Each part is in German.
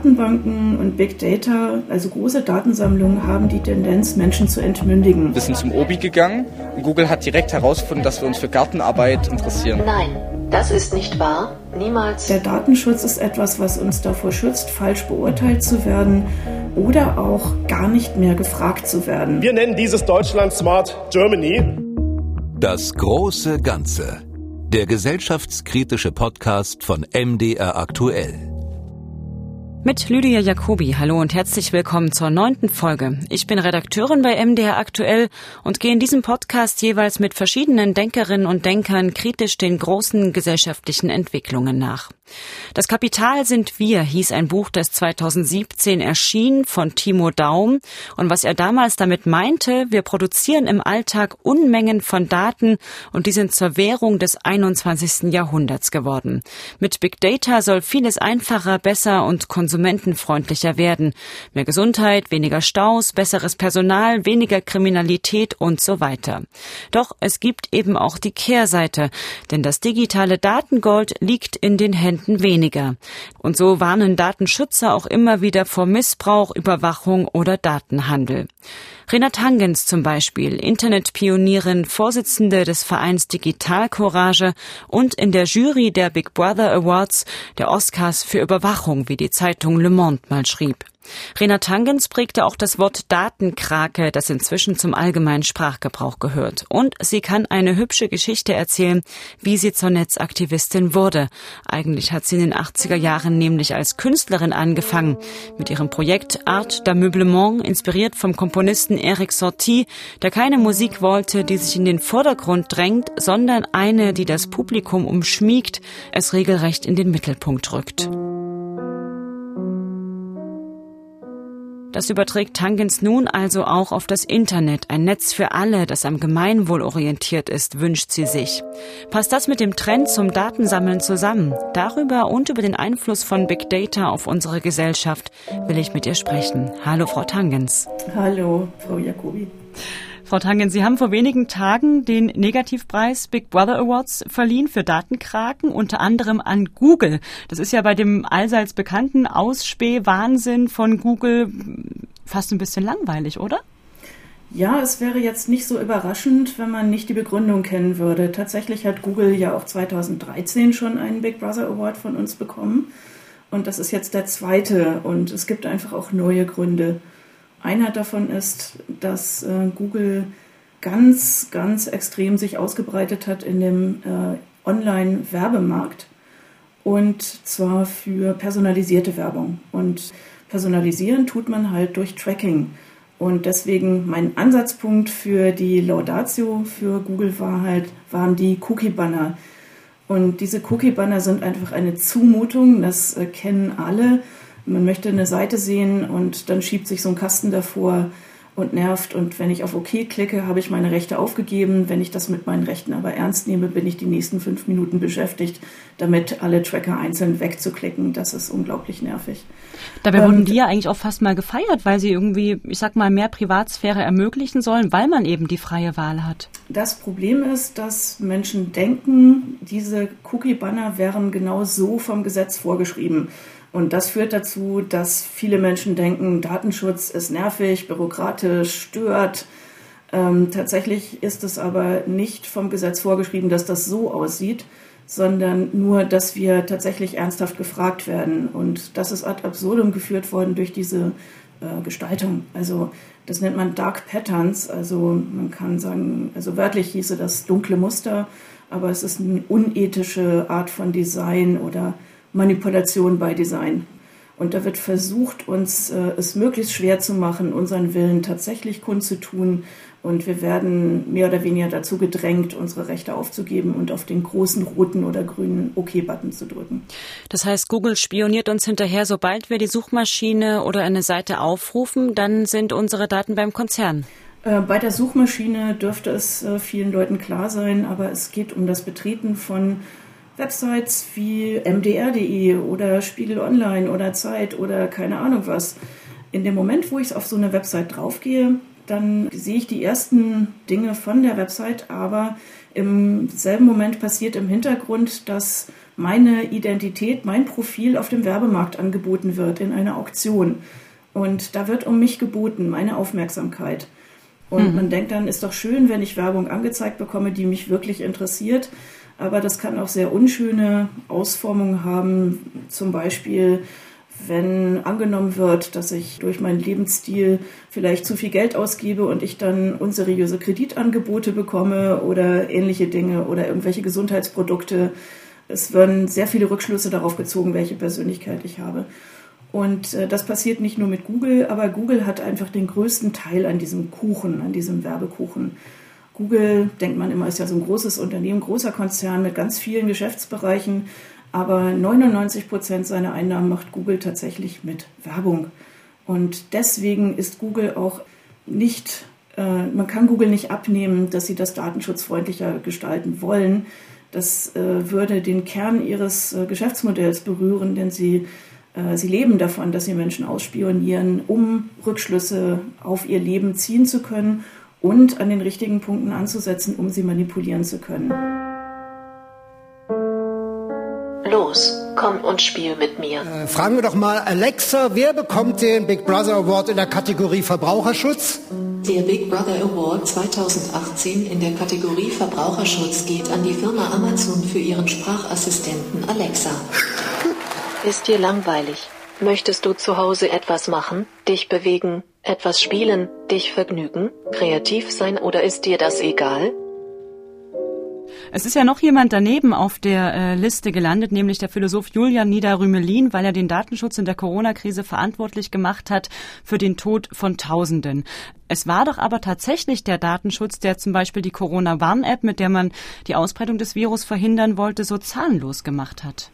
Datenbanken und Big Data, also große Datensammlungen, haben die Tendenz, Menschen zu entmündigen. Wir sind zum Obi gegangen und Google hat direkt herausgefunden, dass wir uns für Gartenarbeit interessieren. Nein, das ist nicht wahr. Niemals. Der Datenschutz ist etwas, was uns davor schützt, falsch beurteilt zu werden oder auch gar nicht mehr gefragt zu werden. Wir nennen dieses Deutschland Smart Germany. Das große Ganze. Der gesellschaftskritische Podcast von MDR aktuell. Mit Lydia Jacobi, hallo und herzlich willkommen zur neunten Folge. Ich bin Redakteurin bei MDR Aktuell und gehe in diesem Podcast jeweils mit verschiedenen Denkerinnen und Denkern kritisch den großen gesellschaftlichen Entwicklungen nach. Das Kapital sind wir hieß ein Buch, das 2017 erschien von Timo Daum. Und was er damals damit meinte, wir produzieren im Alltag Unmengen von Daten und die sind zur Währung des 21. Jahrhunderts geworden. Mit Big Data soll vieles einfacher, besser und konsumentenfreundlicher werden. Mehr Gesundheit, weniger Staus, besseres Personal, weniger Kriminalität und so weiter. Doch es gibt eben auch die Kehrseite, denn das digitale Datengold liegt in den Händen Patienten weniger. Und so warnen Datenschützer auch immer wieder vor Missbrauch, Überwachung oder Datenhandel. Renat Hangens zum Beispiel, Internetpionierin, Vorsitzende des Vereins Digital Courage und in der Jury der Big Brother Awards, der Oscars für Überwachung, wie die Zeitung Le Monde mal schrieb. Renat Tangens prägte auch das Wort Datenkrake, das inzwischen zum allgemeinen Sprachgebrauch gehört. Und sie kann eine hübsche Geschichte erzählen, wie sie zur Netzaktivistin wurde. Eigentlich hat sie in den 80er Jahren nämlich als Künstlerin angefangen. Mit ihrem Projekt Art d'Ameublement, inspiriert vom Komponisten Eric Sorti, der keine Musik wollte, die sich in den Vordergrund drängt, sondern eine, die das Publikum umschmiegt, es regelrecht in den Mittelpunkt rückt. Das überträgt Tangens nun also auch auf das Internet, ein Netz für alle, das am Gemeinwohl orientiert ist, wünscht sie sich. Passt das mit dem Trend zum Datensammeln zusammen? Darüber und über den Einfluss von Big Data auf unsere Gesellschaft will ich mit ihr sprechen. Hallo, Frau Tangens. Hallo, Frau Jacobi. Frau Tangen, Sie haben vor wenigen Tagen den Negativpreis Big Brother Awards verliehen für Datenkraken, unter anderem an Google. Das ist ja bei dem allseits bekannten Ausspähwahnsinn von Google fast ein bisschen langweilig, oder? Ja, es wäre jetzt nicht so überraschend, wenn man nicht die Begründung kennen würde. Tatsächlich hat Google ja auch 2013 schon einen Big Brother Award von uns bekommen. Und das ist jetzt der zweite. Und es gibt einfach auch neue Gründe. Einer davon ist, dass äh, Google ganz, ganz extrem sich ausgebreitet hat in dem äh, Online-Werbemarkt und zwar für personalisierte Werbung. Und personalisieren tut man halt durch Tracking. Und deswegen mein Ansatzpunkt für die Laudatio für Google war halt, waren die Cookie-Banner. Und diese Cookie-Banner sind einfach eine Zumutung, das äh, kennen alle man möchte eine Seite sehen und dann schiebt sich so ein Kasten davor und nervt. Und wenn ich auf OK klicke, habe ich meine Rechte aufgegeben. Wenn ich das mit meinen Rechten aber ernst nehme, bin ich die nächsten fünf Minuten beschäftigt, damit alle Tracker einzeln wegzuklicken. Das ist unglaublich nervig. Dabei wurden die ja eigentlich auch fast mal gefeiert, weil sie irgendwie, ich sag mal, mehr Privatsphäre ermöglichen sollen, weil man eben die freie Wahl hat. Das Problem ist, dass Menschen denken, diese Cookie-Banner wären genau so vom Gesetz vorgeschrieben. Und das führt dazu, dass viele Menschen denken, Datenschutz ist nervig, bürokratisch, stört. Ähm, tatsächlich ist es aber nicht vom Gesetz vorgeschrieben, dass das so aussieht, sondern nur, dass wir tatsächlich ernsthaft gefragt werden. Und das ist ad absurdum geführt worden durch diese äh, Gestaltung. Also das nennt man Dark Patterns. Also man kann sagen, also wörtlich hieße das dunkle Muster, aber es ist eine unethische Art von Design oder Manipulation bei Design. Und da wird versucht, uns äh, es möglichst schwer zu machen, unseren Willen tatsächlich kundzutun. Und wir werden mehr oder weniger dazu gedrängt, unsere Rechte aufzugeben und auf den großen roten oder grünen OK-Button zu drücken. Das heißt, Google spioniert uns hinterher, sobald wir die Suchmaschine oder eine Seite aufrufen, dann sind unsere Daten beim Konzern. Äh, bei der Suchmaschine dürfte es äh, vielen Leuten klar sein, aber es geht um das Betreten von Websites wie mdr.de oder Spiegel Online oder Zeit oder keine Ahnung was. In dem Moment, wo ich auf so eine Website draufgehe, dann sehe ich die ersten Dinge von der Website, aber im selben Moment passiert im Hintergrund, dass meine Identität, mein Profil auf dem Werbemarkt angeboten wird in einer Auktion. Und da wird um mich geboten, meine Aufmerksamkeit. Und mhm. man denkt dann, ist doch schön, wenn ich Werbung angezeigt bekomme, die mich wirklich interessiert. Aber das kann auch sehr unschöne Ausformungen haben. Zum Beispiel, wenn angenommen wird, dass ich durch meinen Lebensstil vielleicht zu viel Geld ausgebe und ich dann unseriöse Kreditangebote bekomme oder ähnliche Dinge oder irgendwelche Gesundheitsprodukte. Es werden sehr viele Rückschlüsse darauf gezogen, welche Persönlichkeit ich habe. Und äh, das passiert nicht nur mit Google, aber Google hat einfach den größten Teil an diesem Kuchen, an diesem Werbekuchen. Google, denkt man immer, ist ja so ein großes Unternehmen, großer Konzern mit ganz vielen Geschäftsbereichen, aber 99 Prozent seiner Einnahmen macht Google tatsächlich mit Werbung. Und deswegen ist Google auch nicht, äh, man kann Google nicht abnehmen, dass sie das datenschutzfreundlicher gestalten wollen. Das äh, würde den Kern ihres äh, Geschäftsmodells berühren, denn sie äh, sie leben davon, dass sie Menschen ausspionieren, um Rückschlüsse auf ihr Leben ziehen zu können und an den richtigen Punkten anzusetzen, um sie manipulieren zu können. Los, komm und spiel mit mir. Äh, fragen wir doch mal Alexa, wer bekommt den Big Brother Award in der Kategorie Verbraucherschutz? Der Big Brother Award 2018 in der Kategorie Verbraucherschutz geht an die Firma Amazon für ihren Sprachassistenten Alexa. Ist dir langweilig? Möchtest du zu Hause etwas machen, dich bewegen, etwas spielen, dich vergnügen, kreativ sein oder ist dir das egal? Es ist ja noch jemand daneben auf der äh, Liste gelandet, nämlich der Philosoph Julian Niederrümelin, weil er den Datenschutz in der Corona-Krise verantwortlich gemacht hat für den Tod von Tausenden. Es war doch aber tatsächlich der Datenschutz, der zum Beispiel die Corona-Warn-App, mit der man die Ausbreitung des Virus verhindern wollte, so zahlenlos gemacht hat.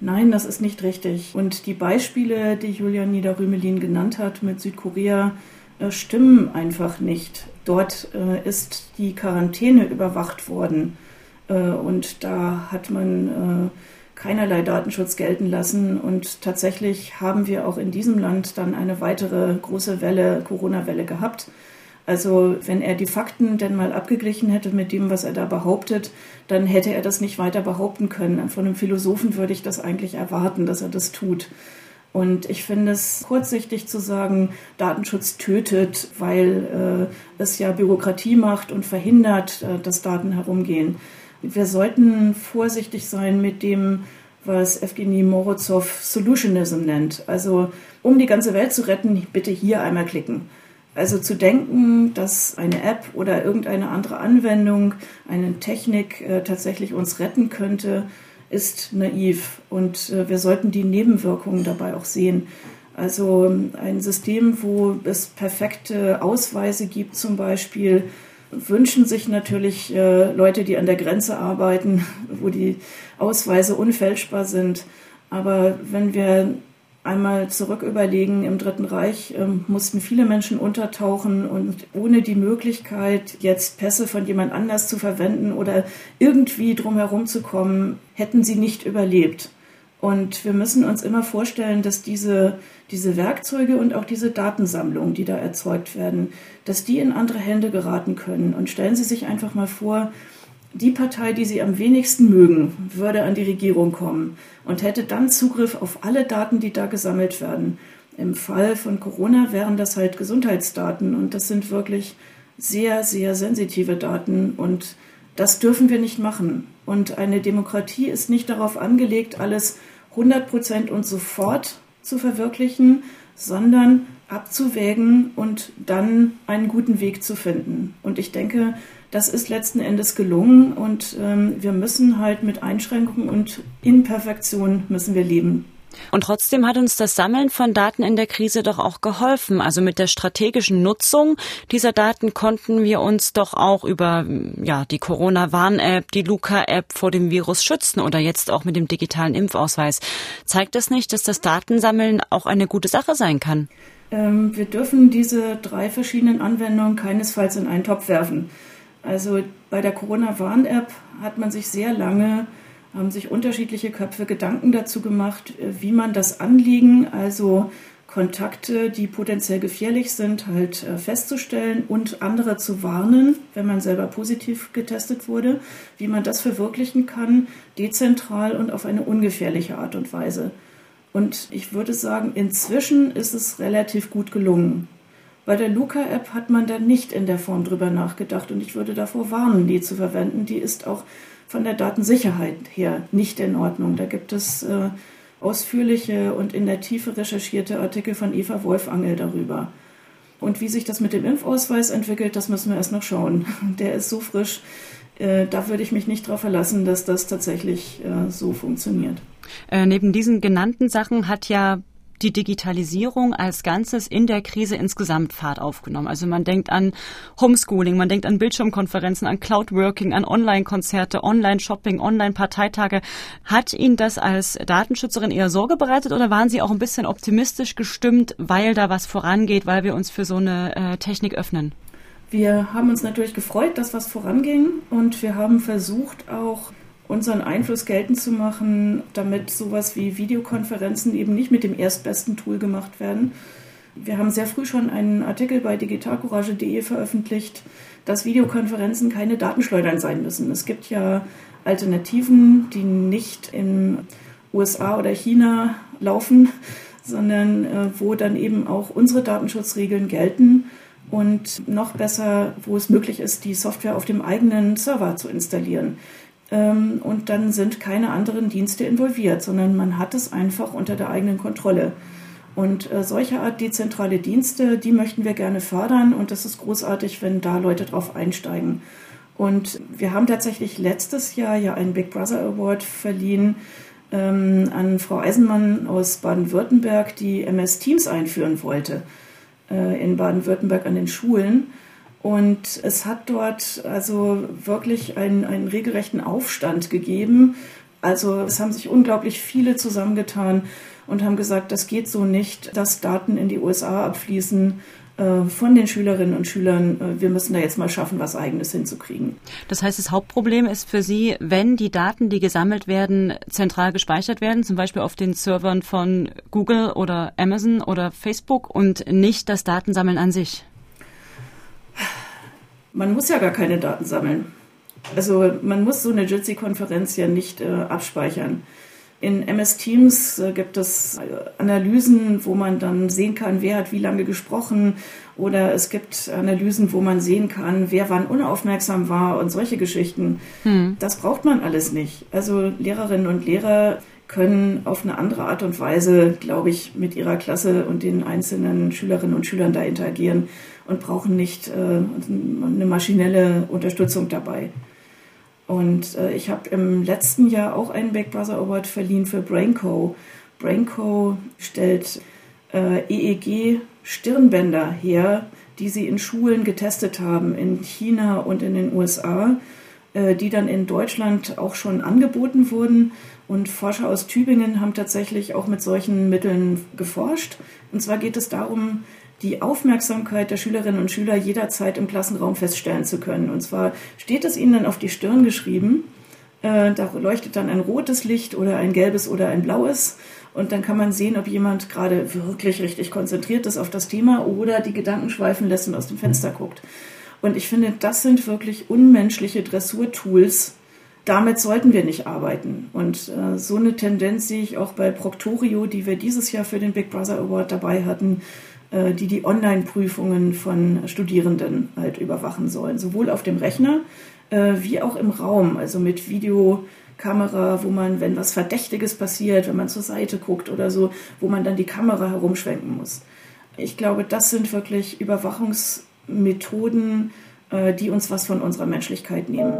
Nein, das ist nicht richtig. Und die Beispiele, die Julian Niederrümelin genannt hat mit Südkorea, äh, stimmen einfach nicht. Dort äh, ist die Quarantäne überwacht worden äh, und da hat man keinerlei Datenschutz gelten lassen. Und tatsächlich haben wir auch in diesem Land dann eine weitere große Welle, Corona-Welle gehabt. Also wenn er die Fakten denn mal abgeglichen hätte mit dem, was er da behauptet, dann hätte er das nicht weiter behaupten können. Von einem Philosophen würde ich das eigentlich erwarten, dass er das tut. Und ich finde es kurzsichtig zu sagen, Datenschutz tötet, weil äh, es ja Bürokratie macht und verhindert, äh, dass Daten herumgehen. Wir sollten vorsichtig sein mit dem, was Evgeny Morozov Solutionism nennt. Also um die ganze Welt zu retten, bitte hier einmal klicken. Also zu denken, dass eine App oder irgendeine andere Anwendung, eine Technik äh, tatsächlich uns retten könnte, ist naiv. Und äh, wir sollten die Nebenwirkungen dabei auch sehen. Also ähm, ein System, wo es perfekte Ausweise gibt zum Beispiel, wünschen sich natürlich äh, Leute, die an der Grenze arbeiten, wo die Ausweise unfälschbar sind. Aber wenn wir einmal zurück überlegen, im Dritten Reich ähm, mussten viele Menschen untertauchen und ohne die Möglichkeit, jetzt Pässe von jemand anders zu verwenden oder irgendwie drumherum zu kommen, hätten sie nicht überlebt. Und wir müssen uns immer vorstellen, dass diese, diese Werkzeuge und auch diese Datensammlungen, die da erzeugt werden, dass die in andere Hände geraten können. Und stellen Sie sich einfach mal vor, die Partei, die sie am wenigsten mögen, würde an die Regierung kommen und hätte dann Zugriff auf alle Daten, die da gesammelt werden. Im Fall von Corona wären das halt Gesundheitsdaten und das sind wirklich sehr, sehr sensitive Daten und das dürfen wir nicht machen. Und eine Demokratie ist nicht darauf angelegt, alles 100 Prozent und sofort zu verwirklichen, sondern abzuwägen und dann einen guten Weg zu finden. Und ich denke, das ist letzten Endes gelungen und ähm, wir müssen halt mit Einschränkungen und Imperfektion müssen wir leben. Und trotzdem hat uns das Sammeln von Daten in der Krise doch auch geholfen. Also mit der strategischen Nutzung dieser Daten konnten wir uns doch auch über ja, die Corona-Warn-App, die Luca-App vor dem Virus schützen oder jetzt auch mit dem digitalen Impfausweis. Zeigt das nicht, dass das Datensammeln auch eine gute Sache sein kann? Ähm, wir dürfen diese drei verschiedenen Anwendungen keinesfalls in einen Topf werfen. Also bei der Corona-Warn-App hat man sich sehr lange, haben sich unterschiedliche Köpfe Gedanken dazu gemacht, äh, wie man das Anliegen, also Kontakte, die potenziell gefährlich sind, halt äh, festzustellen und andere zu warnen, wenn man selber positiv getestet wurde, wie man das verwirklichen kann, dezentral und auf eine ungefährliche Art und Weise. Und ich würde sagen, inzwischen ist es relativ gut gelungen. Bei der Luca-App hat man da nicht in der Form drüber nachgedacht und ich würde davor warnen, die zu verwenden. Die ist auch von der Datensicherheit her nicht in Ordnung. Da gibt es äh, ausführliche und in der Tiefe recherchierte Artikel von Eva Wolfangel darüber. Und wie sich das mit dem Impfausweis entwickelt, das müssen wir erst noch schauen. Der ist so frisch, äh, da würde ich mich nicht darauf verlassen, dass das tatsächlich äh, so funktioniert. Äh, neben diesen genannten Sachen hat ja die Digitalisierung als Ganzes in der Krise insgesamt Fahrt aufgenommen. Also man denkt an Homeschooling, man denkt an Bildschirmkonferenzen, an Cloudworking, an Online-Konzerte, Online-Shopping, Online-Parteitage. Hat Ihnen das als Datenschützerin eher Sorge bereitet oder waren Sie auch ein bisschen optimistisch gestimmt, weil da was vorangeht, weil wir uns für so eine äh, Technik öffnen? Wir haben uns natürlich gefreut, dass was voranging und wir haben versucht auch unseren Einfluss geltend zu machen, damit sowas wie Videokonferenzen eben nicht mit dem erstbesten Tool gemacht werden. Wir haben sehr früh schon einen Artikel bei digitalcourage.de veröffentlicht, dass Videokonferenzen keine Datenschleudern sein müssen. Es gibt ja Alternativen, die nicht in USA oder China laufen, sondern äh, wo dann eben auch unsere Datenschutzregeln gelten und noch besser, wo es möglich ist, die Software auf dem eigenen Server zu installieren. Ähm, und dann sind keine anderen Dienste involviert, sondern man hat es einfach unter der eigenen Kontrolle. Und äh, solche Art dezentrale Dienste, die möchten wir gerne fördern und das ist großartig, wenn da Leute drauf einsteigen. Und wir haben tatsächlich letztes Jahr ja einen Big Brother Award verliehen ähm, an Frau Eisenmann aus Baden-Württemberg, die MS Teams einführen wollte äh, in Baden-Württemberg an den Schulen. Und es hat dort also wirklich einen, einen regelrechten Aufstand gegeben. Also es haben sich unglaublich viele zusammengetan und haben gesagt, das geht so nicht, dass Daten in die USA abfließen äh, von den Schülerinnen und Schülern. Äh, wir müssen da jetzt mal schaffen, was eigenes hinzukriegen. Das heißt, das Hauptproblem ist für Sie, wenn die Daten, die gesammelt werden, zentral gespeichert werden, zum Beispiel auf den Servern von Google oder Amazon oder Facebook und nicht das Datensammeln an sich. Man muss ja gar keine Daten sammeln. Also man muss so eine Jitsi-Konferenz ja nicht äh, abspeichern. In MS Teams äh, gibt es äh, Analysen, wo man dann sehen kann, wer hat wie lange gesprochen. Oder es gibt Analysen, wo man sehen kann, wer wann unaufmerksam war und solche Geschichten. Hm. Das braucht man alles nicht. Also Lehrerinnen und Lehrer können auf eine andere Art und Weise, glaube ich, mit ihrer Klasse und den einzelnen Schülerinnen und Schülern da interagieren und brauchen nicht äh, eine maschinelle Unterstützung dabei. Und äh, ich habe im letzten Jahr auch einen Brother Award verliehen für Brainco. Brainco stellt äh, EEG-Stirnbänder her, die sie in Schulen getestet haben, in China und in den USA, äh, die dann in Deutschland auch schon angeboten wurden. Und Forscher aus Tübingen haben tatsächlich auch mit solchen Mitteln geforscht. Und zwar geht es darum, die Aufmerksamkeit der Schülerinnen und Schüler jederzeit im Klassenraum feststellen zu können. Und zwar steht es ihnen dann auf die Stirn geschrieben. Äh, da leuchtet dann ein rotes Licht oder ein gelbes oder ein blaues. Und dann kann man sehen, ob jemand gerade wirklich richtig konzentriert ist auf das Thema oder die Gedanken schweifen lässt und aus dem Fenster guckt. Und ich finde, das sind wirklich unmenschliche Dressurtools. Damit sollten wir nicht arbeiten. Und äh, so eine Tendenz sehe ich auch bei Proctorio, die wir dieses Jahr für den Big Brother Award dabei hatten die die Online-Prüfungen von Studierenden halt überwachen sollen, sowohl auf dem Rechner äh, wie auch im Raum, also mit Videokamera, wo man, wenn was Verdächtiges passiert, wenn man zur Seite guckt oder so, wo man dann die Kamera herumschwenken muss. Ich glaube, das sind wirklich Überwachungsmethoden, äh, die uns was von unserer Menschlichkeit nehmen.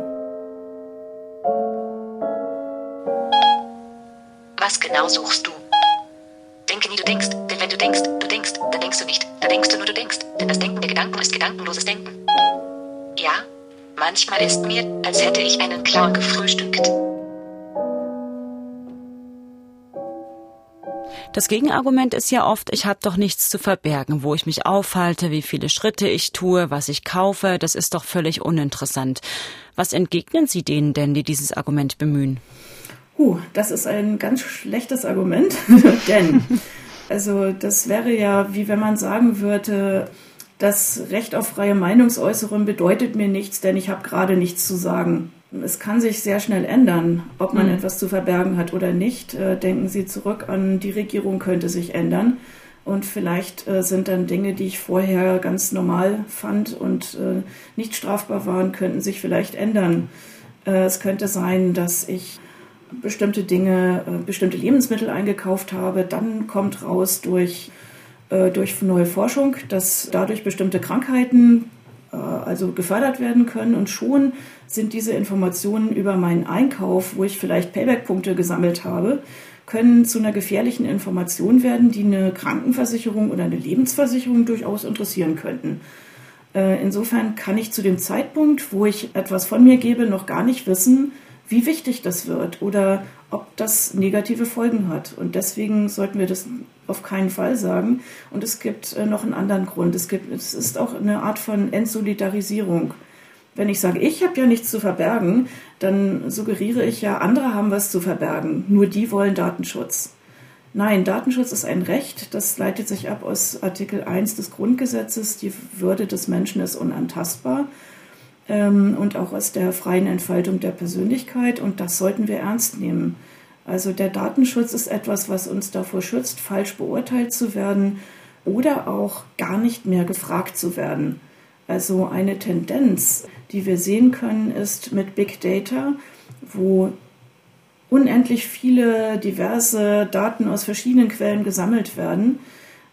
Was genau suchst du? Denke nie, du denkst, wenn du denkst, du denkst, dann denkst du nicht, da denkst du nur, du denkst, denn das Denken der Gedanken ist gedankenloses Denken. Ja, manchmal ist mir, als hätte ich einen Clown gefrühstückt. Das Gegenargument ist ja oft, ich habe doch nichts zu verbergen, wo ich mich aufhalte, wie viele Schritte ich tue, was ich kaufe, das ist doch völlig uninteressant. Was entgegnen Sie denen denn, die dieses Argument bemühen? Uh, das ist ein ganz schlechtes Argument, denn Also das wäre ja, wie wenn man sagen würde, das Recht auf freie Meinungsäußerung bedeutet mir nichts, denn ich habe gerade nichts zu sagen. Es kann sich sehr schnell ändern, ob man mhm. etwas zu verbergen hat oder nicht. Äh, denken Sie zurück an die Regierung könnte sich ändern. Und vielleicht äh, sind dann Dinge, die ich vorher ganz normal fand und äh, nicht strafbar waren, könnten sich vielleicht ändern. Es könnte sein, dass ich bestimmte Dinge, äh, bestimmte Lebensmittel eingekauft habe. Dann kommt raus durch, äh, durch neue Forschung, dass dadurch bestimmte Krankheiten äh, also gefördert werden können. Und schon sind diese Informationen über meinen Einkauf, wo ich vielleicht Payback-Punkte gesammelt habe, können zu einer gefährlichen Information werden, die eine Krankenversicherung oder eine Lebensversicherung durchaus interessieren könnten. Insofern kann ich zu dem Zeitpunkt, wo ich etwas von mir gebe, noch gar nicht wissen, wie wichtig das wird oder ob das negative Folgen hat. Und deswegen sollten wir das auf keinen Fall sagen. Und es gibt äh, noch einen anderen Grund. Es, gibt, es ist auch eine Art von Entsolidarisierung. Wenn ich sage, ich habe ja nichts zu verbergen, dann suggeriere ich ja, andere haben was zu verbergen. Nur die wollen Datenschutz. Nein, Datenschutz ist ein Recht. Das leitet sich ab aus Artikel 1 des Grundgesetzes. Die Würde des Menschen ist unantastbar und auch aus der freien Entfaltung der Persönlichkeit. Und das sollten wir ernst nehmen. Also der Datenschutz ist etwas, was uns davor schützt, falsch beurteilt zu werden oder auch gar nicht mehr gefragt zu werden. Also eine Tendenz, die wir sehen können, ist mit Big Data, wo unendlich viele diverse Daten aus verschiedenen Quellen gesammelt werden,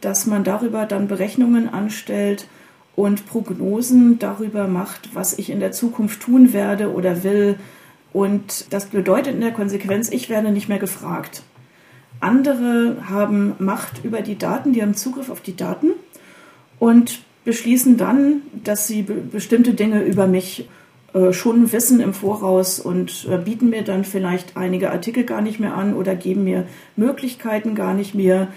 dass man darüber dann Berechnungen anstellt, und Prognosen darüber macht, was ich in der Zukunft tun werde oder will. Und das bedeutet in der Konsequenz, ich werde nicht mehr gefragt. Andere haben Macht über die Daten, die haben Zugriff auf die Daten und beschließen dann, dass sie bestimmte Dinge über mich äh, schon wissen im Voraus und äh, bieten mir dann vielleicht einige Artikel gar nicht mehr an oder geben mir Möglichkeiten gar nicht mehr,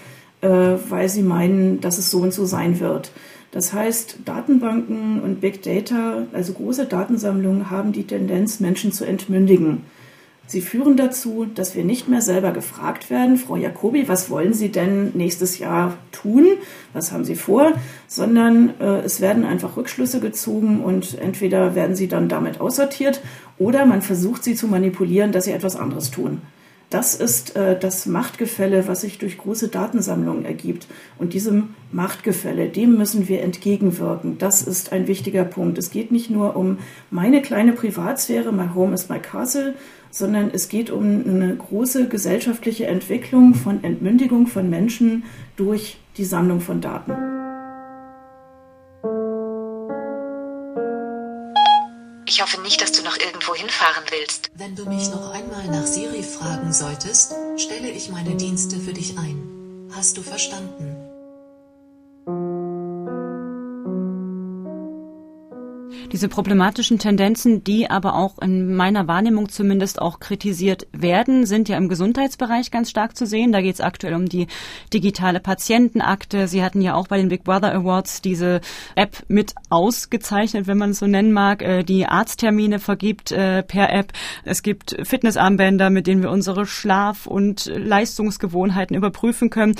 äh, weil sie meinen, dass es so und so sein wird. Das heißt, Datenbanken und Big Data, also große Datensammlungen, haben die Tendenz, Menschen zu entmündigen. Sie führen dazu, dass wir nicht mehr selber gefragt werden, Frau Jacobi, was wollen Sie denn nächstes Jahr tun? Was haben Sie vor? Sondern äh, es werden einfach Rückschlüsse gezogen und entweder werden sie dann damit aussortiert oder man versucht sie zu manipulieren, dass sie etwas anderes tun. Das ist äh, das Machtgefälle, was sich durch große Datensammlungen ergibt. Und diesem Machtgefälle, dem müssen wir entgegenwirken. Das ist ein wichtiger Punkt. Es geht nicht nur um meine kleine Privatsphäre, my home is my castle, sondern es geht um eine große gesellschaftliche Entwicklung von Entmündigung von Menschen durch die Sammlung von Daten. Ich hoffe nicht, dass du noch irgendwo hinfahren willst. Wenn du mich noch einmal nach Siri fragen solltest, stelle ich meine Dienste für dich ein. Hast du verstanden? Diese problematischen Tendenzen, die aber auch in meiner Wahrnehmung zumindest auch kritisiert werden, sind ja im Gesundheitsbereich ganz stark zu sehen. Da geht es aktuell um die digitale Patientenakte. Sie hatten ja auch bei den Big Brother Awards diese App mit ausgezeichnet, wenn man es so nennen mag, äh, die Arzttermine vergibt äh, per App. Es gibt Fitnessarmbänder, mit denen wir unsere Schlaf- und Leistungsgewohnheiten überprüfen können.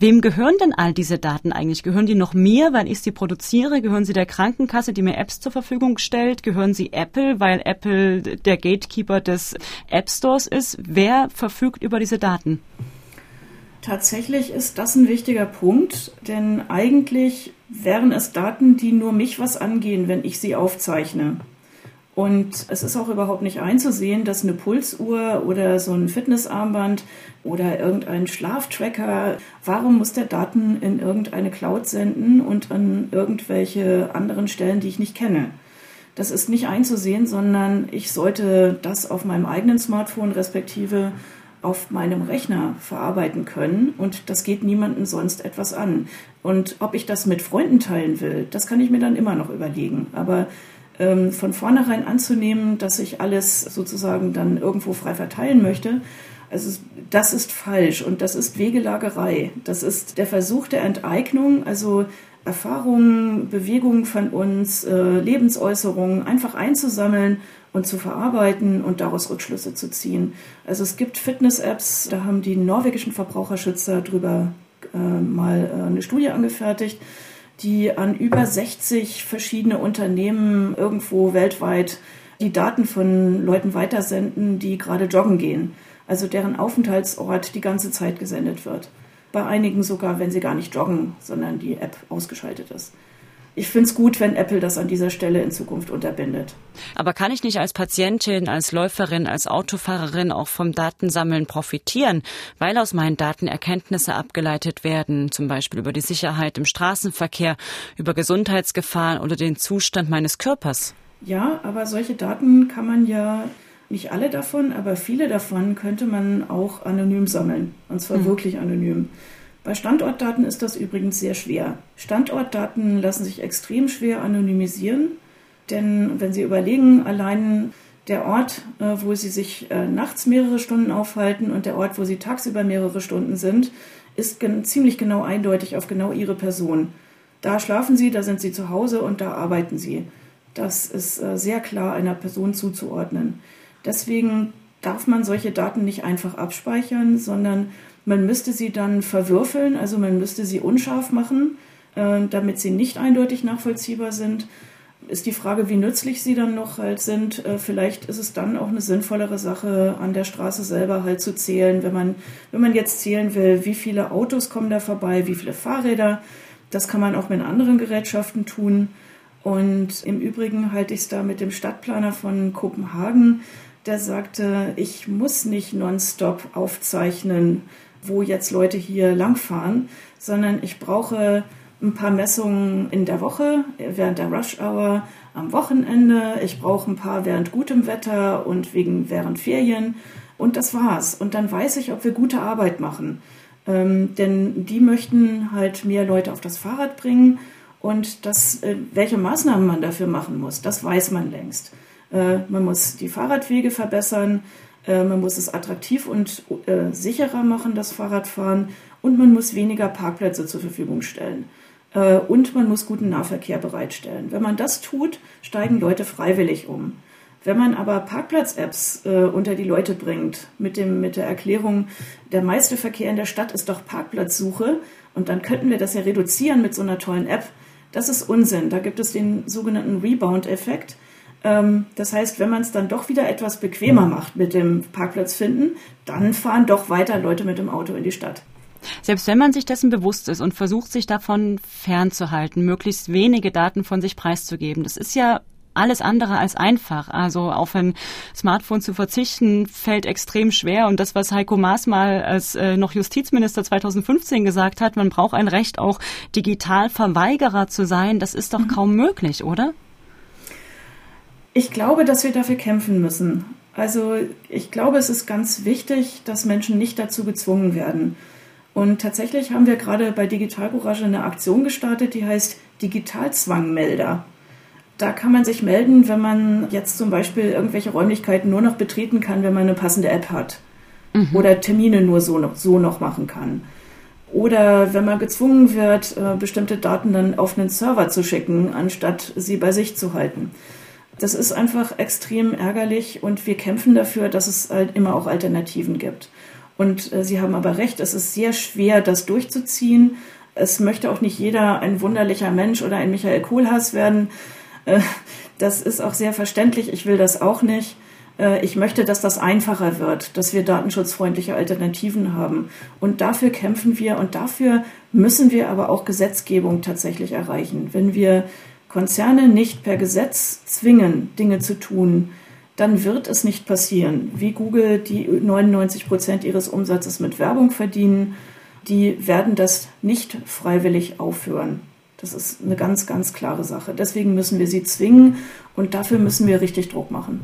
Wem gehören denn all diese Daten eigentlich? Gehören die noch mir, weil ich sie produziere? Gehören sie der Krankenkasse, die mir Apps zur Verfügung stellt? Gehören sie Apple, weil Apple der Gatekeeper des App Stores ist? Wer verfügt über diese Daten? Tatsächlich ist das ein wichtiger Punkt, denn eigentlich wären es Daten, die nur mich was angehen, wenn ich sie aufzeichne. Und es ist auch überhaupt nicht einzusehen, dass eine Pulsuhr oder so ein Fitnessarmband oder irgendein Schlaftracker, warum muss der Daten in irgendeine Cloud senden und an irgendwelche anderen Stellen, die ich nicht kenne? Das ist nicht einzusehen, sondern ich sollte das auf meinem eigenen Smartphone respektive auf meinem Rechner verarbeiten können und das geht niemandem sonst etwas an. Und ob ich das mit Freunden teilen will, das kann ich mir dann immer noch überlegen. Aber ähm, von vornherein anzunehmen, dass ich alles sozusagen dann irgendwo frei verteilen möchte. Also das ist falsch und das ist Wegelagerei. Das ist der Versuch der Enteignung, also Erfahrungen, Bewegungen von uns, äh, Lebensäußerungen einfach einzusammeln und zu verarbeiten und daraus Rückschlüsse zu ziehen. Also es gibt Fitness-Apps, da haben die norwegischen Verbraucherschützer drüber äh, mal äh, eine Studie angefertigt, die an über 60 verschiedene Unternehmen irgendwo weltweit die Daten von Leuten weitersenden, die gerade joggen gehen. Also deren Aufenthaltsort die ganze Zeit gesendet wird. Bei einigen sogar, wenn sie gar nicht joggen, sondern die App ausgeschaltet ist ich finde es gut, wenn Apple das an dieser Stelle in Zukunft unterbindet. Aber kann ich nicht als Patientin, als Läuferin, als Autofahrerin auch vom Datensammeln profitieren, weil aus meinen Daten Erkenntnisse abgeleitet werden, zum Beispiel über die Sicherheit im Straßenverkehr, über Gesundheitsgefahren oder den Zustand meines Körpers? Ja, aber solche Daten kann man ja nicht alle davon, aber viele davon könnte man auch anonym sammeln. Und zwar mhm. wirklich anonym. Bei Standortdaten ist das übrigens sehr schwer. Standortdaten lassen sich extrem schwer anonymisieren, denn wenn Sie überlegen, allein der Ort, äh, wo Sie sich äh, nachts mehrere Stunden aufhalten und der Ort, wo Sie tagsüber mehrere Stunden sind, ist ziemlich genau eindeutig auf genau Ihre Person. Da schlafen Sie, da sind Sie zu Hause und da arbeiten Sie. Das ist äh, sehr klar einer Person zuzuordnen. Deswegen darf man solche Daten nicht einfach abspeichern, sondern man müsste sie dann verwürfeln, also man müsste sie unscharf machen, äh, damit sie nicht eindeutig nachvollziehbar sind. Ist die Frage, wie nützlich sie dann noch halt sind. Äh, vielleicht ist es dann auch eine sinnvollere Sache, an der Straße selber halt zu zählen, wenn man, wenn man jetzt zählen will, wie viele Autos kommen da vorbei, wie viele Fahrräder. Das kann man auch mit anderen Gerätschaften tun. Und im Übrigen halte ich es da mit dem Stadtplaner von Kopenhagen, der sagte, ich muss nicht nonstop aufzeichnen, wo jetzt Leute hier langfahren, sondern ich brauche ein paar Messungen in der Woche, während der Rush Hour, am Wochenende. Ich brauche ein paar während gutem Wetter und wegen während Ferien. Und das war's. Und dann weiß ich, ob wir gute Arbeit machen. Ähm, denn die möchten halt mehr Leute auf das Fahrrad bringen. Und das, äh, welche Maßnahmen man dafür machen muss, das weiß man längst. Äh, man muss die Fahrradwege verbessern. Äh, man muss es attraktiv und äh, sicherer machen, das Fahrradfahren. Und man muss weniger Parkplätze zur Verfügung stellen. Äh, und man muss guten Nahverkehr bereitstellen. Wenn man das tut, steigen Leute freiwillig um. Wenn man aber Parkplatz-Apps äh, unter die Leute bringt, mit, dem, mit der Erklärung, der meiste Verkehr in der Stadt ist doch Parkplatzsuche, und dann könnten wir das ja reduzieren mit so einer tollen App, das ist Unsinn. Da gibt es den sogenannten Rebound-Effekt. Ähm, das heißt, wenn man es dann doch wieder etwas bequemer macht mit dem Parkplatz finden, dann fahren doch weiter Leute mit dem Auto in die Stadt. Selbst wenn man sich dessen bewusst ist und versucht, sich davon fernzuhalten, möglichst wenige Daten von sich preiszugeben, das ist ja alles andere als einfach. Also auf ein Smartphone zu verzichten, fällt extrem schwer. Und das, was Heiko Maas mal als äh, noch Justizminister 2015 gesagt hat, man braucht ein Recht, auch digital Verweigerer zu sein, das ist doch mhm. kaum möglich, oder? Ich glaube, dass wir dafür kämpfen müssen. Also ich glaube, es ist ganz wichtig, dass Menschen nicht dazu gezwungen werden. Und tatsächlich haben wir gerade bei Digital Courage eine Aktion gestartet, die heißt Digitalzwangmelder. Da kann man sich melden, wenn man jetzt zum Beispiel irgendwelche Räumlichkeiten nur noch betreten kann, wenn man eine passende App hat. Mhm. Oder Termine nur so noch, so noch machen kann. Oder wenn man gezwungen wird, äh, bestimmte Daten dann auf einen Server zu schicken, anstatt sie bei sich zu halten. Das ist einfach extrem ärgerlich und wir kämpfen dafür, dass es halt immer auch Alternativen gibt. Und äh, Sie haben aber recht, es ist sehr schwer, das durchzuziehen. Es möchte auch nicht jeder ein wunderlicher Mensch oder ein Michael Kohlhaas werden. Äh, das ist auch sehr verständlich. Ich will das auch nicht. Äh, ich möchte, dass das einfacher wird, dass wir datenschutzfreundliche Alternativen haben. Und dafür kämpfen wir und dafür müssen wir aber auch Gesetzgebung tatsächlich erreichen. Wenn wir Konzerne nicht per Gesetz zwingen, Dinge zu tun, dann wird es nicht passieren. Wie Google, die 99 Prozent ihres Umsatzes mit Werbung verdienen, die werden das nicht freiwillig aufhören. Das ist eine ganz, ganz klare Sache. Deswegen müssen wir sie zwingen und dafür müssen wir richtig Druck machen.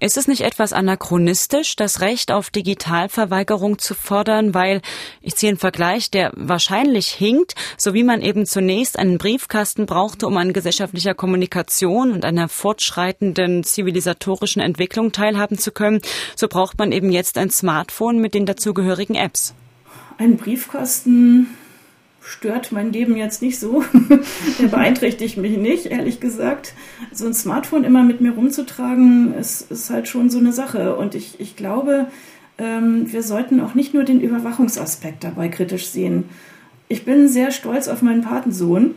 Ist es nicht etwas anachronistisch, das Recht auf Digitalverweigerung zu fordern, weil, ich ziehe einen Vergleich, der wahrscheinlich hinkt, so wie man eben zunächst einen Briefkasten brauchte, um an gesellschaftlicher Kommunikation und einer fortschreitenden zivilisatorischen Entwicklung teilhaben zu können, so braucht man eben jetzt ein Smartphone mit den dazugehörigen Apps. Ein Briefkasten stört mein Leben jetzt nicht so. Der beeinträchtigt mich nicht, ehrlich gesagt. So ein Smartphone immer mit mir rumzutragen, ist, ist halt schon so eine Sache. Und ich, ich glaube, ähm, wir sollten auch nicht nur den Überwachungsaspekt dabei kritisch sehen. Ich bin sehr stolz auf meinen Patensohn,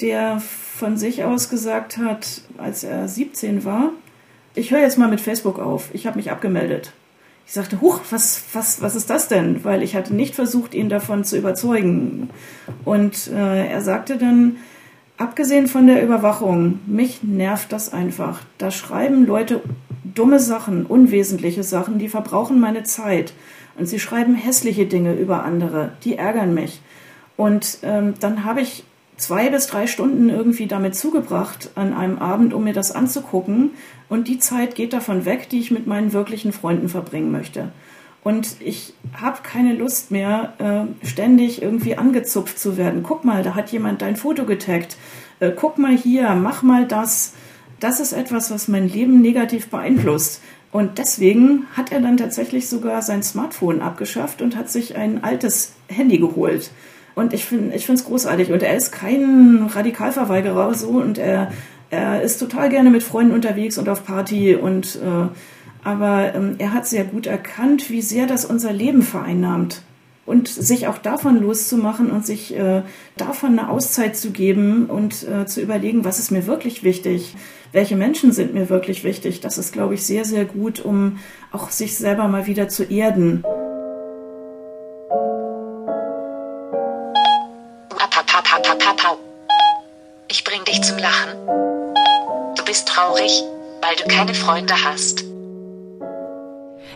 der von sich aus gesagt hat, als er 17 war, ich höre jetzt mal mit Facebook auf. Ich habe mich abgemeldet. Ich sagte, huch, was, was, was ist das denn? Weil ich hatte nicht versucht, ihn davon zu überzeugen. Und äh, er sagte dann, abgesehen von der Überwachung, mich nervt das einfach. Da schreiben Leute dumme Sachen, unwesentliche Sachen, die verbrauchen meine Zeit. Und sie schreiben hässliche Dinge über andere, die ärgern mich. Und ähm, dann habe ich zwei bis drei Stunden irgendwie damit zugebracht an einem Abend, um mir das anzugucken. Und die Zeit geht davon weg, die ich mit meinen wirklichen Freunden verbringen möchte. Und ich habe keine Lust mehr, äh, ständig irgendwie angezupft zu werden. Guck mal, da hat jemand dein Foto getaggt. Äh, guck mal hier, mach mal das. Das ist etwas, was mein Leben negativ beeinflusst. Und deswegen hat er dann tatsächlich sogar sein Smartphone abgeschafft und hat sich ein altes Handy geholt. Und ich finde ich es großartig. Und er ist kein Radikalverweigerer so und er, er ist total gerne mit Freunden unterwegs und auf Party und äh, aber ähm, er hat sehr gut erkannt, wie sehr das unser Leben vereinnahmt. Und sich auch davon loszumachen und sich äh, davon eine Auszeit zu geben und äh, zu überlegen, was ist mir wirklich wichtig, welche Menschen sind mir wirklich wichtig, das ist, glaube ich, sehr, sehr gut, um auch sich selber mal wieder zu erden. Traurig, weil du keine Freunde hast.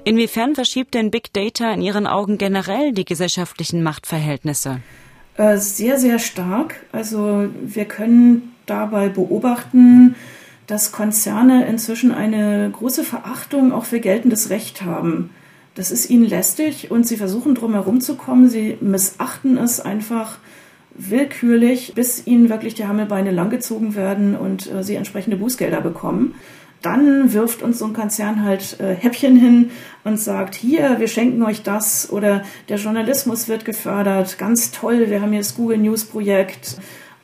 Inwiefern verschiebt denn Big Data in Ihren Augen generell die gesellschaftlichen Machtverhältnisse? Äh, sehr, sehr stark. Also wir können dabei beobachten, dass Konzerne inzwischen eine große Verachtung auch für geltendes Recht haben. Das ist ihnen lästig und sie versuchen drum herum zu kommen. Sie missachten es einfach willkürlich, bis ihnen wirklich die Hammelbeine langgezogen werden und äh, sie entsprechende Bußgelder bekommen. Dann wirft uns so ein Konzern halt äh, Häppchen hin und sagt, hier, wir schenken euch das oder der Journalismus wird gefördert, ganz toll, wir haben hier das Google News Projekt.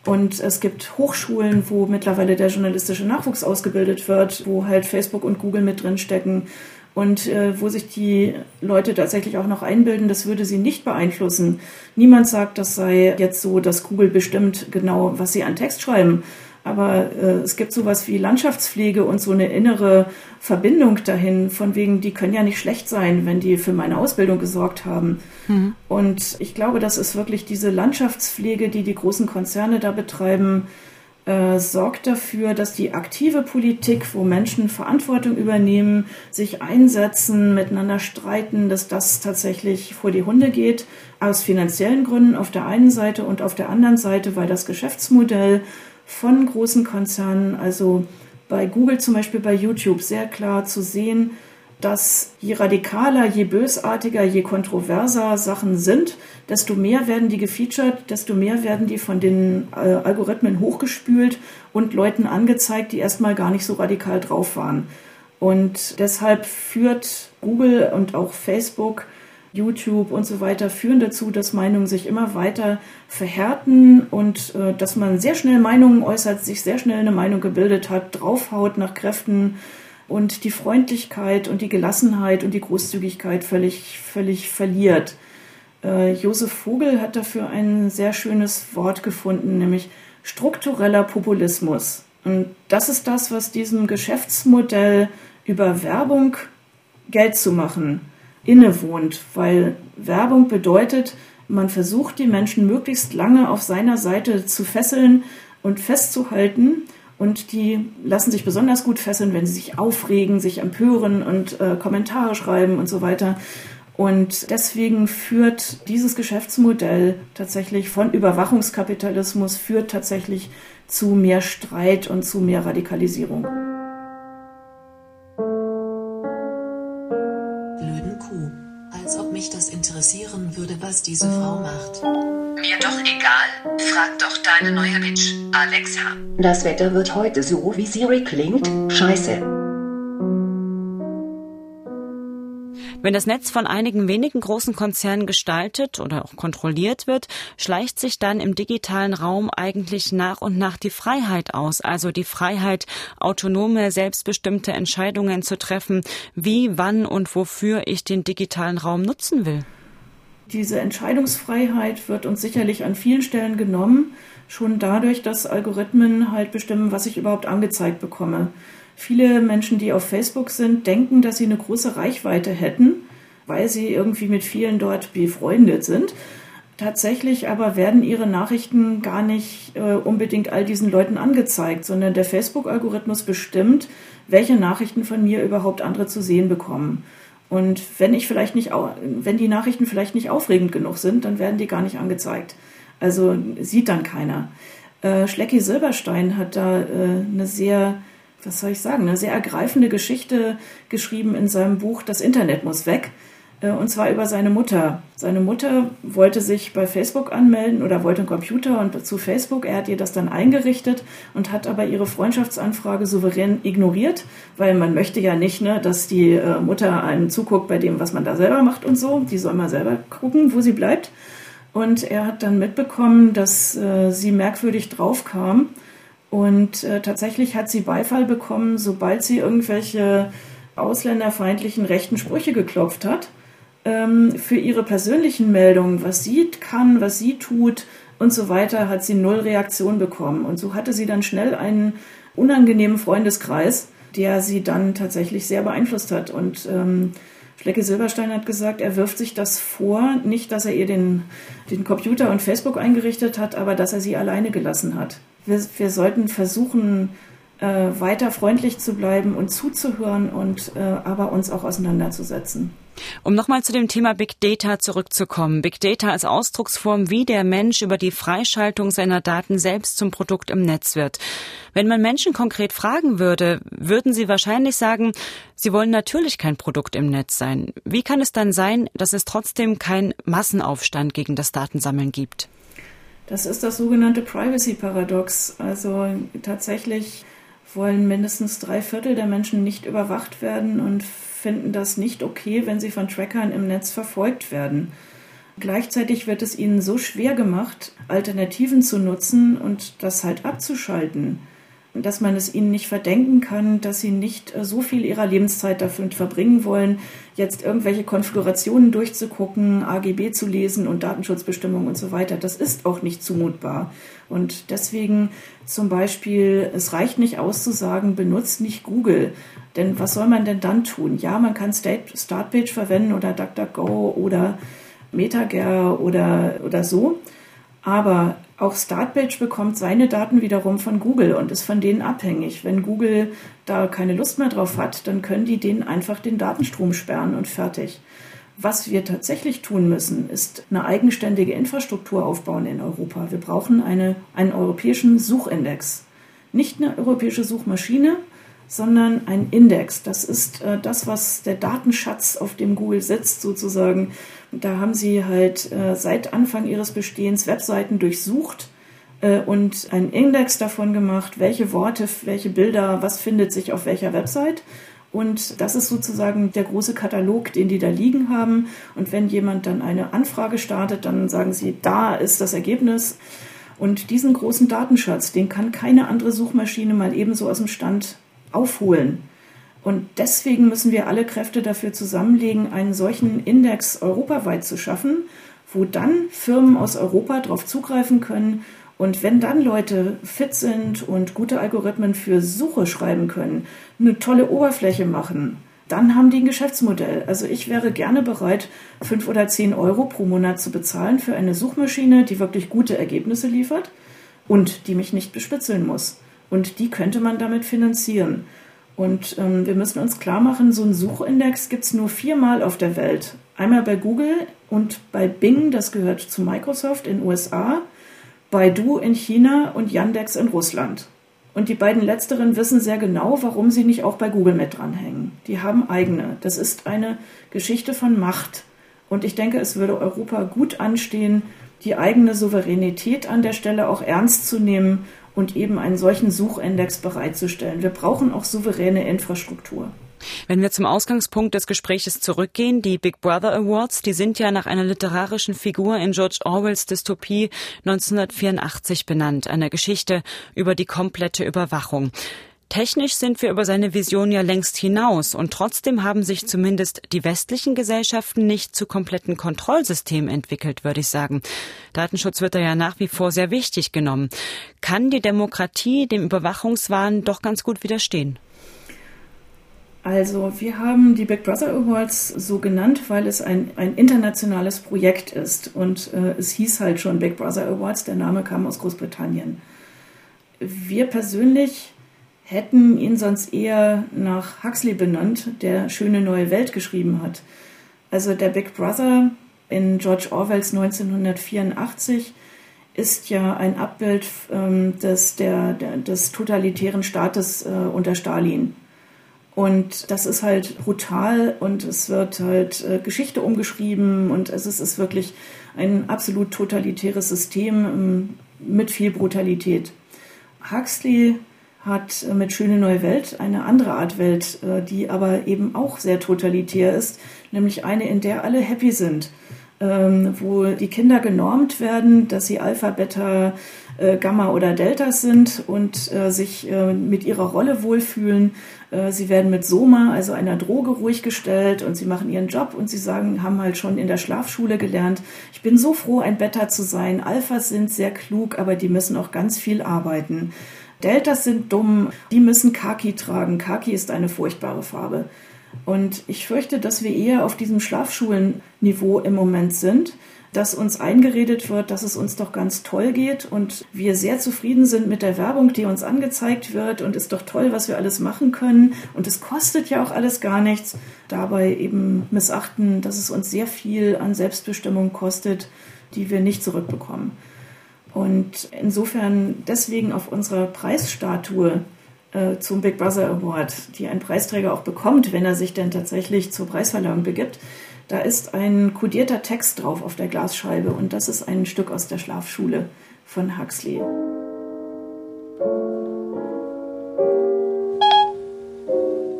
Und es gibt Hochschulen, wo mittlerweile der journalistische Nachwuchs ausgebildet wird, wo halt Facebook und Google mit drin stecken und äh, wo sich die Leute tatsächlich auch noch einbilden, das würde sie nicht beeinflussen. Niemand sagt, das sei jetzt so, dass Google bestimmt genau, was sie an Text schreiben. Aber äh, es gibt sowas wie Landschaftspflege und so eine innere Verbindung dahin, von wegen, die können ja nicht schlecht sein, wenn die für meine Ausbildung gesorgt haben. Mhm. Und ich glaube, das ist wirklich diese Landschaftspflege, die die großen Konzerne da betreiben, äh, sorgt dafür, dass die aktive Politik, wo Menschen Verantwortung übernehmen, sich einsetzen, miteinander streiten, dass das tatsächlich vor die Hunde geht, aus finanziellen Gründen auf der einen Seite und auf der anderen Seite, weil das Geschäftsmodell von großen Konzernen, also bei Google zum Beispiel, bei YouTube sehr klar zu sehen, dass je radikaler, je bösartiger, je kontroverser Sachen sind, desto mehr werden die gefeatured, desto mehr werden die von den äh, Algorithmen hochgespült und Leuten angezeigt, die erstmal gar nicht so radikal drauf waren. Und deshalb führt Google und auch Facebook, YouTube und so weiter führen dazu, dass Meinungen sich immer weiter verhärten und äh, dass man sehr schnell Meinungen äußert, sich sehr schnell eine Meinung gebildet hat, draufhaut nach Kräften und die Freundlichkeit und die Gelassenheit und die Großzügigkeit völlig, völlig verliert. Äh, Josef Vogel hat dafür ein sehr schönes Wort gefunden, nämlich struktureller Populismus. Und das ist das, was diesem Geschäftsmodell über Werbung Geld zu machen innewohnt, weil Werbung bedeutet, man versucht die Menschen möglichst lange auf seiner Seite zu fesseln und festzuhalten und die lassen sich besonders gut fesseln, wenn sie sich aufregen, sich empören und äh, Kommentare schreiben und so weiter. Und deswegen führt dieses Geschäftsmodell tatsächlich von Überwachungskapitalismus, führt tatsächlich zu mehr Streit und zu mehr Radikalisierung. Würde, was diese Frau macht. Mir doch egal. Frag doch deine neue Bitch, Alexa. Das Wetter wird heute so, wie Siri klingt. Scheiße. Wenn das Netz von einigen wenigen großen Konzernen gestaltet oder auch kontrolliert wird, schleicht sich dann im digitalen Raum eigentlich nach und nach die Freiheit aus, also die Freiheit, autonome, selbstbestimmte Entscheidungen zu treffen, wie, wann und wofür ich den digitalen Raum nutzen will. Diese Entscheidungsfreiheit wird uns sicherlich an vielen Stellen genommen, schon dadurch, dass Algorithmen halt bestimmen, was ich überhaupt angezeigt bekomme. Viele Menschen, die auf Facebook sind, denken, dass sie eine große Reichweite hätten, weil sie irgendwie mit vielen dort befreundet sind. Tatsächlich aber werden ihre Nachrichten gar nicht äh, unbedingt all diesen Leuten angezeigt, sondern der Facebook-Algorithmus bestimmt, welche Nachrichten von mir überhaupt andere zu sehen bekommen. Und wenn ich vielleicht nicht, wenn die Nachrichten vielleicht nicht aufregend genug sind, dann werden die gar nicht angezeigt. Also sieht dann keiner. Äh, Schlecki Silberstein hat da äh, eine sehr, was soll ich sagen, eine sehr ergreifende Geschichte geschrieben in seinem Buch Das Internet muss weg. Äh, und zwar über seine Mutter. Seine Mutter wollte sich bei Facebook anmelden oder wollte einen Computer und zu Facebook. Er hat ihr das dann eingerichtet und hat aber ihre Freundschaftsanfrage souverän ignoriert, weil man möchte ja nicht, ne, dass die äh, Mutter einem zuguckt bei dem, was man da selber macht und so. Die soll mal selber gucken, wo sie bleibt. Und er hat dann mitbekommen, dass äh, sie merkwürdig draufkam. Und tatsächlich hat sie Beifall bekommen, sobald sie irgendwelche ausländerfeindlichen rechten Sprüche geklopft hat. Ähm, für ihre persönlichen Meldungen, was sie kann, was sie tut und so weiter, hat sie null Reaktion bekommen. Und so hatte sie dann schnell einen unangenehmen Freundeskreis, der sie dann tatsächlich sehr beeinflusst hat. Und ähm, Flecke Silberstein hat gesagt, er wirft sich das vor, nicht, dass er ihr den, den Computer und Facebook eingerichtet hat, aber dass er sie alleine gelassen hat. Wir, wir sollten versuchen, äh, weiter freundlich zu bleiben und zuzuhören und äh, aber uns auch auseinanderzusetzen. Um nochmal zu dem Thema Big Data zurückzukommen. Big Data als Ausdrucksform, wie der Mensch über die Freischaltung seiner Daten selbst zum Produkt im Netz wird. Wenn man Menschen konkret fragen würde, würden sie wahrscheinlich sagen, sie wollen natürlich kein Produkt im Netz sein. Wie kann es dann sein, dass es trotzdem keinen Massenaufstand gegen das Datensammeln gibt? Das ist das sogenannte Privacy-Paradox. Also tatsächlich wollen mindestens drei Viertel der Menschen nicht überwacht werden und finden das nicht okay, wenn sie von Trackern im Netz verfolgt werden. Gleichzeitig wird es ihnen so schwer gemacht, Alternativen zu nutzen und das halt abzuschalten dass man es ihnen nicht verdenken kann, dass sie nicht äh, so viel ihrer Lebenszeit dafür verbringen wollen, jetzt irgendwelche Konfigurationen durchzugucken, AGB zu lesen und Datenschutzbestimmungen und so weiter. Das ist auch nicht zumutbar. Und deswegen zum Beispiel, es reicht nicht aus zu sagen, benutzt nicht Google. Denn was soll man denn dann tun? Ja, man kann Startpage verwenden oder DuckDuckGo oder MetaGer oder, oder so. Aber auch Startpage bekommt seine Daten wiederum von Google und ist von denen abhängig. Wenn Google da keine Lust mehr drauf hat, dann können die denen einfach den Datenstrom sperren und fertig. Was wir tatsächlich tun müssen, ist eine eigenständige Infrastruktur aufbauen in Europa. Wir brauchen eine, einen europäischen Suchindex. Nicht eine europäische Suchmaschine, sondern ein Index. Das ist äh, das, was der Datenschatz, auf dem Google sitzt, sozusagen. Da haben sie halt äh, seit Anfang ihres Bestehens Webseiten durchsucht äh, und einen Index davon gemacht, welche Worte, welche Bilder, was findet sich auf welcher Website. Und das ist sozusagen der große Katalog, den die da liegen haben. Und wenn jemand dann eine Anfrage startet, dann sagen sie, da ist das Ergebnis. Und diesen großen Datenschatz, den kann keine andere Suchmaschine mal ebenso aus dem Stand aufholen. Und deswegen müssen wir alle Kräfte dafür zusammenlegen, einen solchen Index europaweit zu schaffen, wo dann Firmen aus Europa darauf zugreifen können. Und wenn dann Leute fit sind und gute Algorithmen für Suche schreiben können, eine tolle Oberfläche machen, dann haben die ein Geschäftsmodell. Also ich wäre gerne bereit, fünf oder zehn Euro pro Monat zu bezahlen für eine Suchmaschine, die wirklich gute Ergebnisse liefert und die mich nicht bespitzeln muss. Und die könnte man damit finanzieren. Und ähm, wir müssen uns klar machen, so einen Suchindex gibt es nur viermal auf der Welt. Einmal bei Google und bei Bing, das gehört zu Microsoft in USA, Baidu in China und Yandex in Russland. Und die beiden letzteren wissen sehr genau, warum sie nicht auch bei Google mit dranhängen. Die haben eigene. Das ist eine Geschichte von Macht. Und ich denke, es würde Europa gut anstehen, die eigene Souveränität an der Stelle auch ernst zu nehmen und eben einen solchen Suchindex bereitzustellen. Wir brauchen auch souveräne Infrastruktur. Wenn wir zum Ausgangspunkt des Gespräches zurückgehen, die Big Brother Awards, die sind ja nach einer literarischen Figur in George Orwells Dystopie 1984 benannt, einer Geschichte über die komplette Überwachung. Technisch sind wir über seine Vision ja längst hinaus und trotzdem haben sich zumindest die westlichen Gesellschaften nicht zu kompletten Kontrollsystemen entwickelt, würde ich sagen. Datenschutz wird da ja nach wie vor sehr wichtig genommen. Kann die Demokratie dem Überwachungswahn doch ganz gut widerstehen? Also wir haben die Big Brother Awards so genannt, weil es ein, ein internationales Projekt ist. Und äh, es hieß halt schon Big Brother Awards, der Name kam aus Großbritannien. Wir persönlich hätten ihn sonst eher nach Huxley benannt, der Schöne neue Welt geschrieben hat. Also der Big Brother in George Orwells 1984 ist ja ein Abbild ähm, des, der, der, des totalitären Staates äh, unter Stalin. Und das ist halt brutal und es wird halt äh, Geschichte umgeschrieben und es ist, ist wirklich ein absolut totalitäres System ähm, mit viel Brutalität. Huxley hat äh, mit Schöne Neue Welt eine andere Art Welt, äh, die aber eben auch sehr totalitär ist, nämlich eine, in der alle happy sind, ähm, wo die Kinder genormt werden, dass sie Alpha, Beta, äh, Gamma oder Delta sind und sich mit ihrer Rolle wohlfühlen. Sie werden mit Soma, also einer Droge, ruhig gestellt und sie machen ihren Job und sie sagen, haben halt schon in der Schlafschule gelernt, ich bin so froh, ein Beta zu sein. Alphas sind sehr klug, aber die müssen auch ganz viel arbeiten. Deltas sind dumm, die müssen Kaki tragen. Kaki ist eine furchtbare Farbe. Und ich fürchte, dass wir eher auf diesem Schlafschulenniveau im Moment sind dass uns eingeredet wird, dass es uns doch ganz toll geht und wir sehr zufrieden sind mit der Werbung, die uns angezeigt wird und ist doch toll, was wir alles machen können und es kostet ja auch alles gar nichts. Dabei eben missachten, dass es uns sehr viel an Selbstbestimmung kostet, die wir nicht zurückbekommen. Und insofern deswegen auf unserer Preisstatue äh, zum Big Brother Award, die ein Preisträger auch bekommt, wenn er sich denn tatsächlich zur Preisverleihung begibt, da ist ein kodierter Text drauf auf der Glasscheibe und das ist ein Stück aus der Schlafschule von Huxley.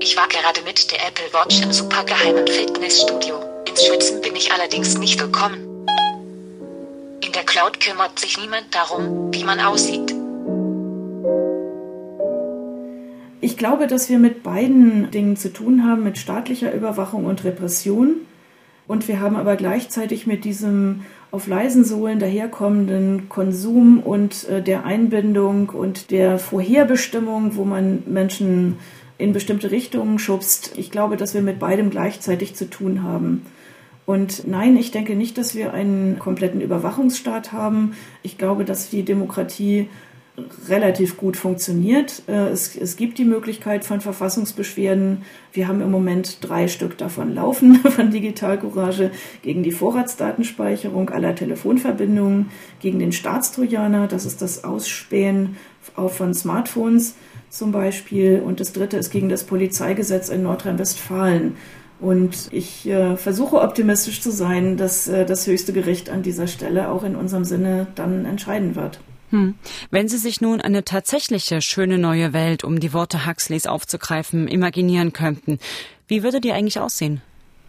Ich war gerade mit der Apple Watch im supergeheimen Fitnessstudio. Ins Schützen bin ich allerdings nicht gekommen. In der Cloud kümmert sich niemand darum, wie man aussieht. Ich glaube, dass wir mit beiden Dingen zu tun haben, mit staatlicher Überwachung und Repression. Und wir haben aber gleichzeitig mit diesem auf leisen Sohlen daherkommenden Konsum und äh, der Einbindung und der Vorherbestimmung, wo man Menschen in bestimmte Richtungen schubst. Ich glaube, dass wir mit beidem gleichzeitig zu tun haben. Und nein, ich denke nicht, dass wir einen kompletten Überwachungsstaat haben. Ich glaube, dass die Demokratie relativ gut funktioniert. Äh, es, es, gibt die Möglichkeit von Verfassungsbeschwerden. Wir haben im Moment drei Stück davon laufen, von Digitalcourage gegen die Vorratsdatenspeicherung aller Telefonverbindungen, gegen den Staatstrojaner, das ist das Ausspähen auch von Smartphones zum Beispiel. Und das dritte ist gegen das Polizeigesetz in Nordrhein-Westfalen. Und ich äh, versuche optimistisch zu sein, dass äh, das höchste Gericht an dieser Stelle auch in unserem Sinne dann entscheiden wird. Hm. Wenn Sie sich nun eine tatsächliche schöne neue Welt, um die Worte Huxleys aufzugreifen, imaginieren könnten, wie würde die eigentlich aussehen?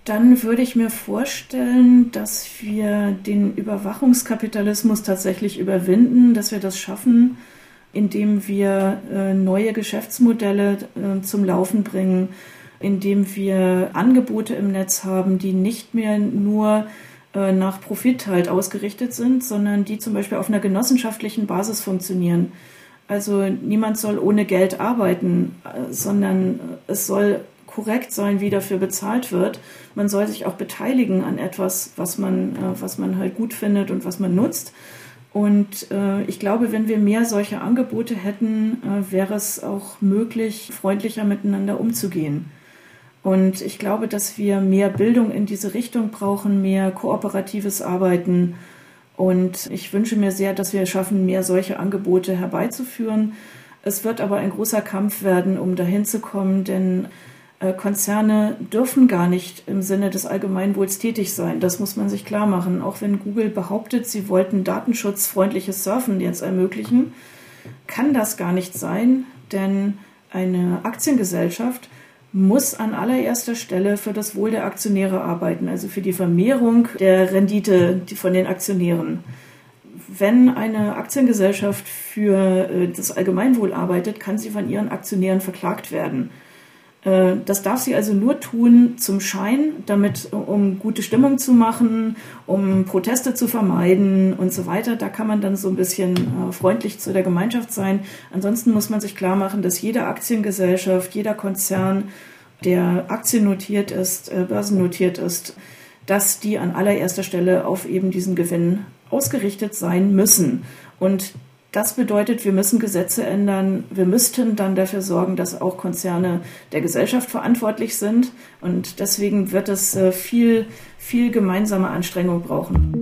Dann würde ich mir vorstellen, dass wir den Überwachungskapitalismus tatsächlich überwinden, dass wir das schaffen, indem wir äh, neue Geschäftsmodelle äh, zum Laufen bringen, indem wir Angebote im Netz haben, die nicht mehr nur äh, nach Profit halt ausgerichtet sind, sondern die zum Beispiel auf einer genossenschaftlichen Basis funktionieren. Also niemand soll ohne Geld arbeiten, äh, sondern es soll korrekt sein, wie dafür bezahlt wird. Man soll sich auch beteiligen an etwas, was man, äh, was man halt gut findet und was man nutzt. Und äh, ich glaube, wenn wir mehr solche Angebote hätten, äh, wäre es auch möglich, freundlicher miteinander umzugehen. Und ich glaube, dass wir mehr Bildung in diese Richtung brauchen, mehr kooperatives Arbeiten. Und ich wünsche mir sehr, dass wir schaffen, mehr solche Angebote herbeizuführen. Es wird aber ein großer Kampf werden, um dahin zu kommen, denn äh, Konzerne dürfen gar nicht im Sinne des Allgemeinwohls tätig sein. Das muss man sich klar machen. Auch wenn Google behauptet, sie wollten datenschutzfreundliches Surfen jetzt ermöglichen, kann das gar nicht sein, denn eine Aktiengesellschaft muss an allererster Stelle für das Wohl der Aktionäre arbeiten, also für die Vermehrung der Rendite von den Aktionären. wenn eine Aktiengesellschaft für äh, das Allgemeinwohl arbeitet, kann sie von ihren Aktionären verklagt werden. Äh, das darf sie also nur tun zum Schein, damit, um gute Stimmung zu machen, um Proteste zu vermeiden und so weiter. Da kann man dann so ein bisschen äh, freundlich zu der Gemeinschaft sein. Ansonsten muss man sich klar machen, dass jede Aktiengesellschaft, jeder Konzern, der aktiennotiert ist, äh, börsennotiert ist, dass die an allererster Stelle auf eben diesen Gewinn ausgerichtet sein müssen. Und das bedeutet, wir müssen Gesetze ändern. Wir müssten dann dafür sorgen, dass auch Konzerne der Gesellschaft verantwortlich sind. Und deswegen wird es äh, viel, viel gemeinsame Anstrengung brauchen.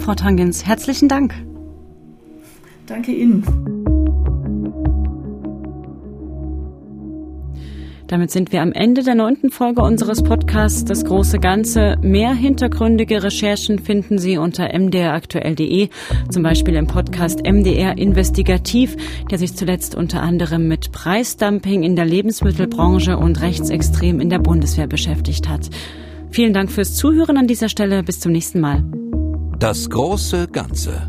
Frau Tangens, herzlichen Dank. Danke Ihnen. Damit sind wir am Ende der neunten Folge unseres Podcasts Das große Ganze. Mehr hintergründige Recherchen finden Sie unter mdraktuell.de, zum Beispiel im Podcast MDR Investigativ, der sich zuletzt unter anderem mit Preisdumping in der Lebensmittelbranche und Rechtsextrem in der Bundeswehr beschäftigt hat. Vielen Dank fürs Zuhören an dieser Stelle. Bis zum nächsten Mal. Das große Ganze.